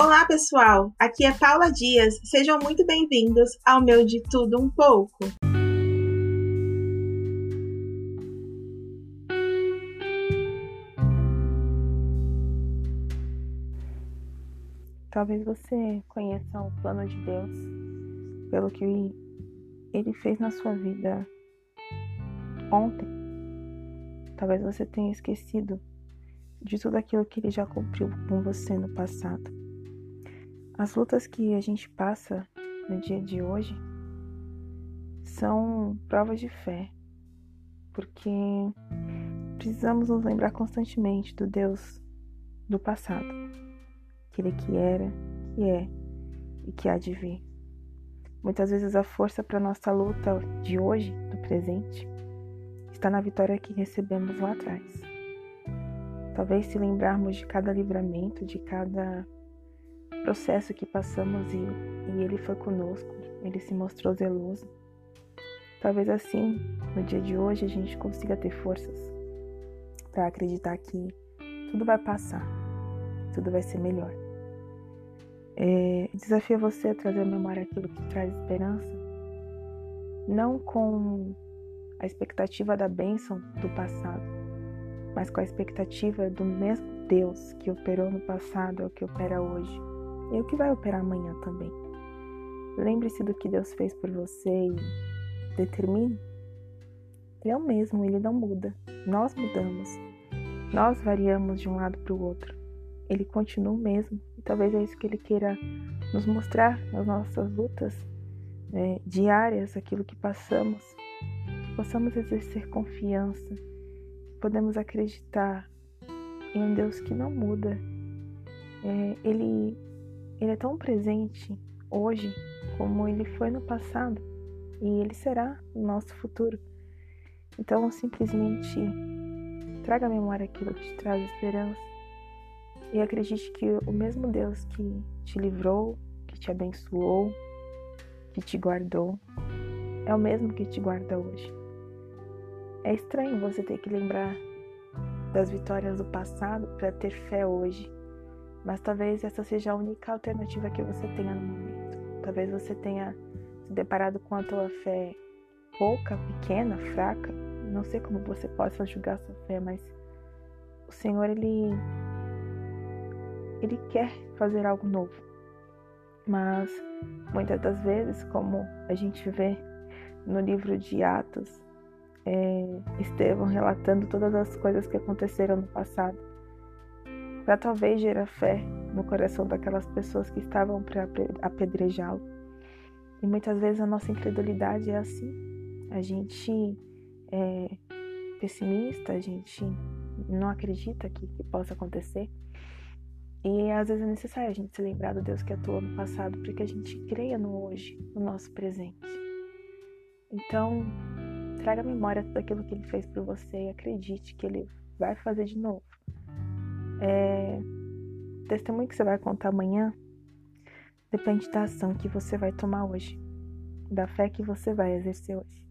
Olá, pessoal! Aqui é Paula Dias. Sejam muito bem-vindos ao meu De Tudo Um Pouco. Talvez você conheça o plano de Deus pelo que ele fez na sua vida ontem. Talvez você tenha esquecido de tudo aquilo que ele já cumpriu com você no passado. As lutas que a gente passa no dia de hoje são provas de fé, porque precisamos nos lembrar constantemente do Deus do passado, aquele que era, que é e que há de vir. Muitas vezes a força para nossa luta de hoje, do presente, está na vitória que recebemos lá atrás. Talvez se lembrarmos de cada livramento, de cada processo que passamos e, e Ele foi conosco, Ele se mostrou zeloso. Talvez assim, no dia de hoje, a gente consiga ter forças para acreditar que tudo vai passar, tudo vai ser melhor. É, desafio você a trazer à memória aquilo que traz esperança, não com a expectativa da bênção do passado, mas com a expectativa do mesmo Deus que operou no passado é o que opera hoje e o que vai operar amanhã também. Lembre-se do que Deus fez por você e determine. Ele é o mesmo, ele não muda. Nós mudamos. Nós variamos de um lado para o outro. Ele continua o mesmo. E talvez é isso que ele queira nos mostrar nas nossas lutas né, diárias, aquilo que passamos possamos exercer confiança, podemos acreditar em um Deus que não muda. É, ele, ele é tão presente hoje como ele foi no passado e ele será no nosso futuro. Então, simplesmente traga à memória aquilo que te traz esperança e acredite que o mesmo Deus que te livrou, que te abençoou, que te guardou, é o mesmo que te guarda hoje. É estranho você ter que lembrar das vitórias do passado para ter fé hoje, mas talvez essa seja a única alternativa que você tenha no momento. Talvez você tenha se deparado com a tua fé pouca, pequena, fraca. Não sei como você possa julgar sua fé, mas o Senhor ele ele quer fazer algo novo. Mas muitas das vezes, como a gente vê no livro de Atos, é, Estevão relatando todas as coisas que aconteceram no passado, para talvez gerar fé no coração daquelas pessoas que estavam para apedrejá-lo. E muitas vezes a nossa incredulidade é assim. A gente é pessimista, a gente não acredita que, que possa acontecer. E às vezes é necessário a gente se lembrar do Deus que atuou no passado para que a gente creia no hoje, no nosso presente. Então, Traga a memória daquilo que ele fez por você e acredite que ele vai fazer de novo. É... O testemunho que você vai contar amanhã depende da ação que você vai tomar hoje, da fé que você vai exercer hoje.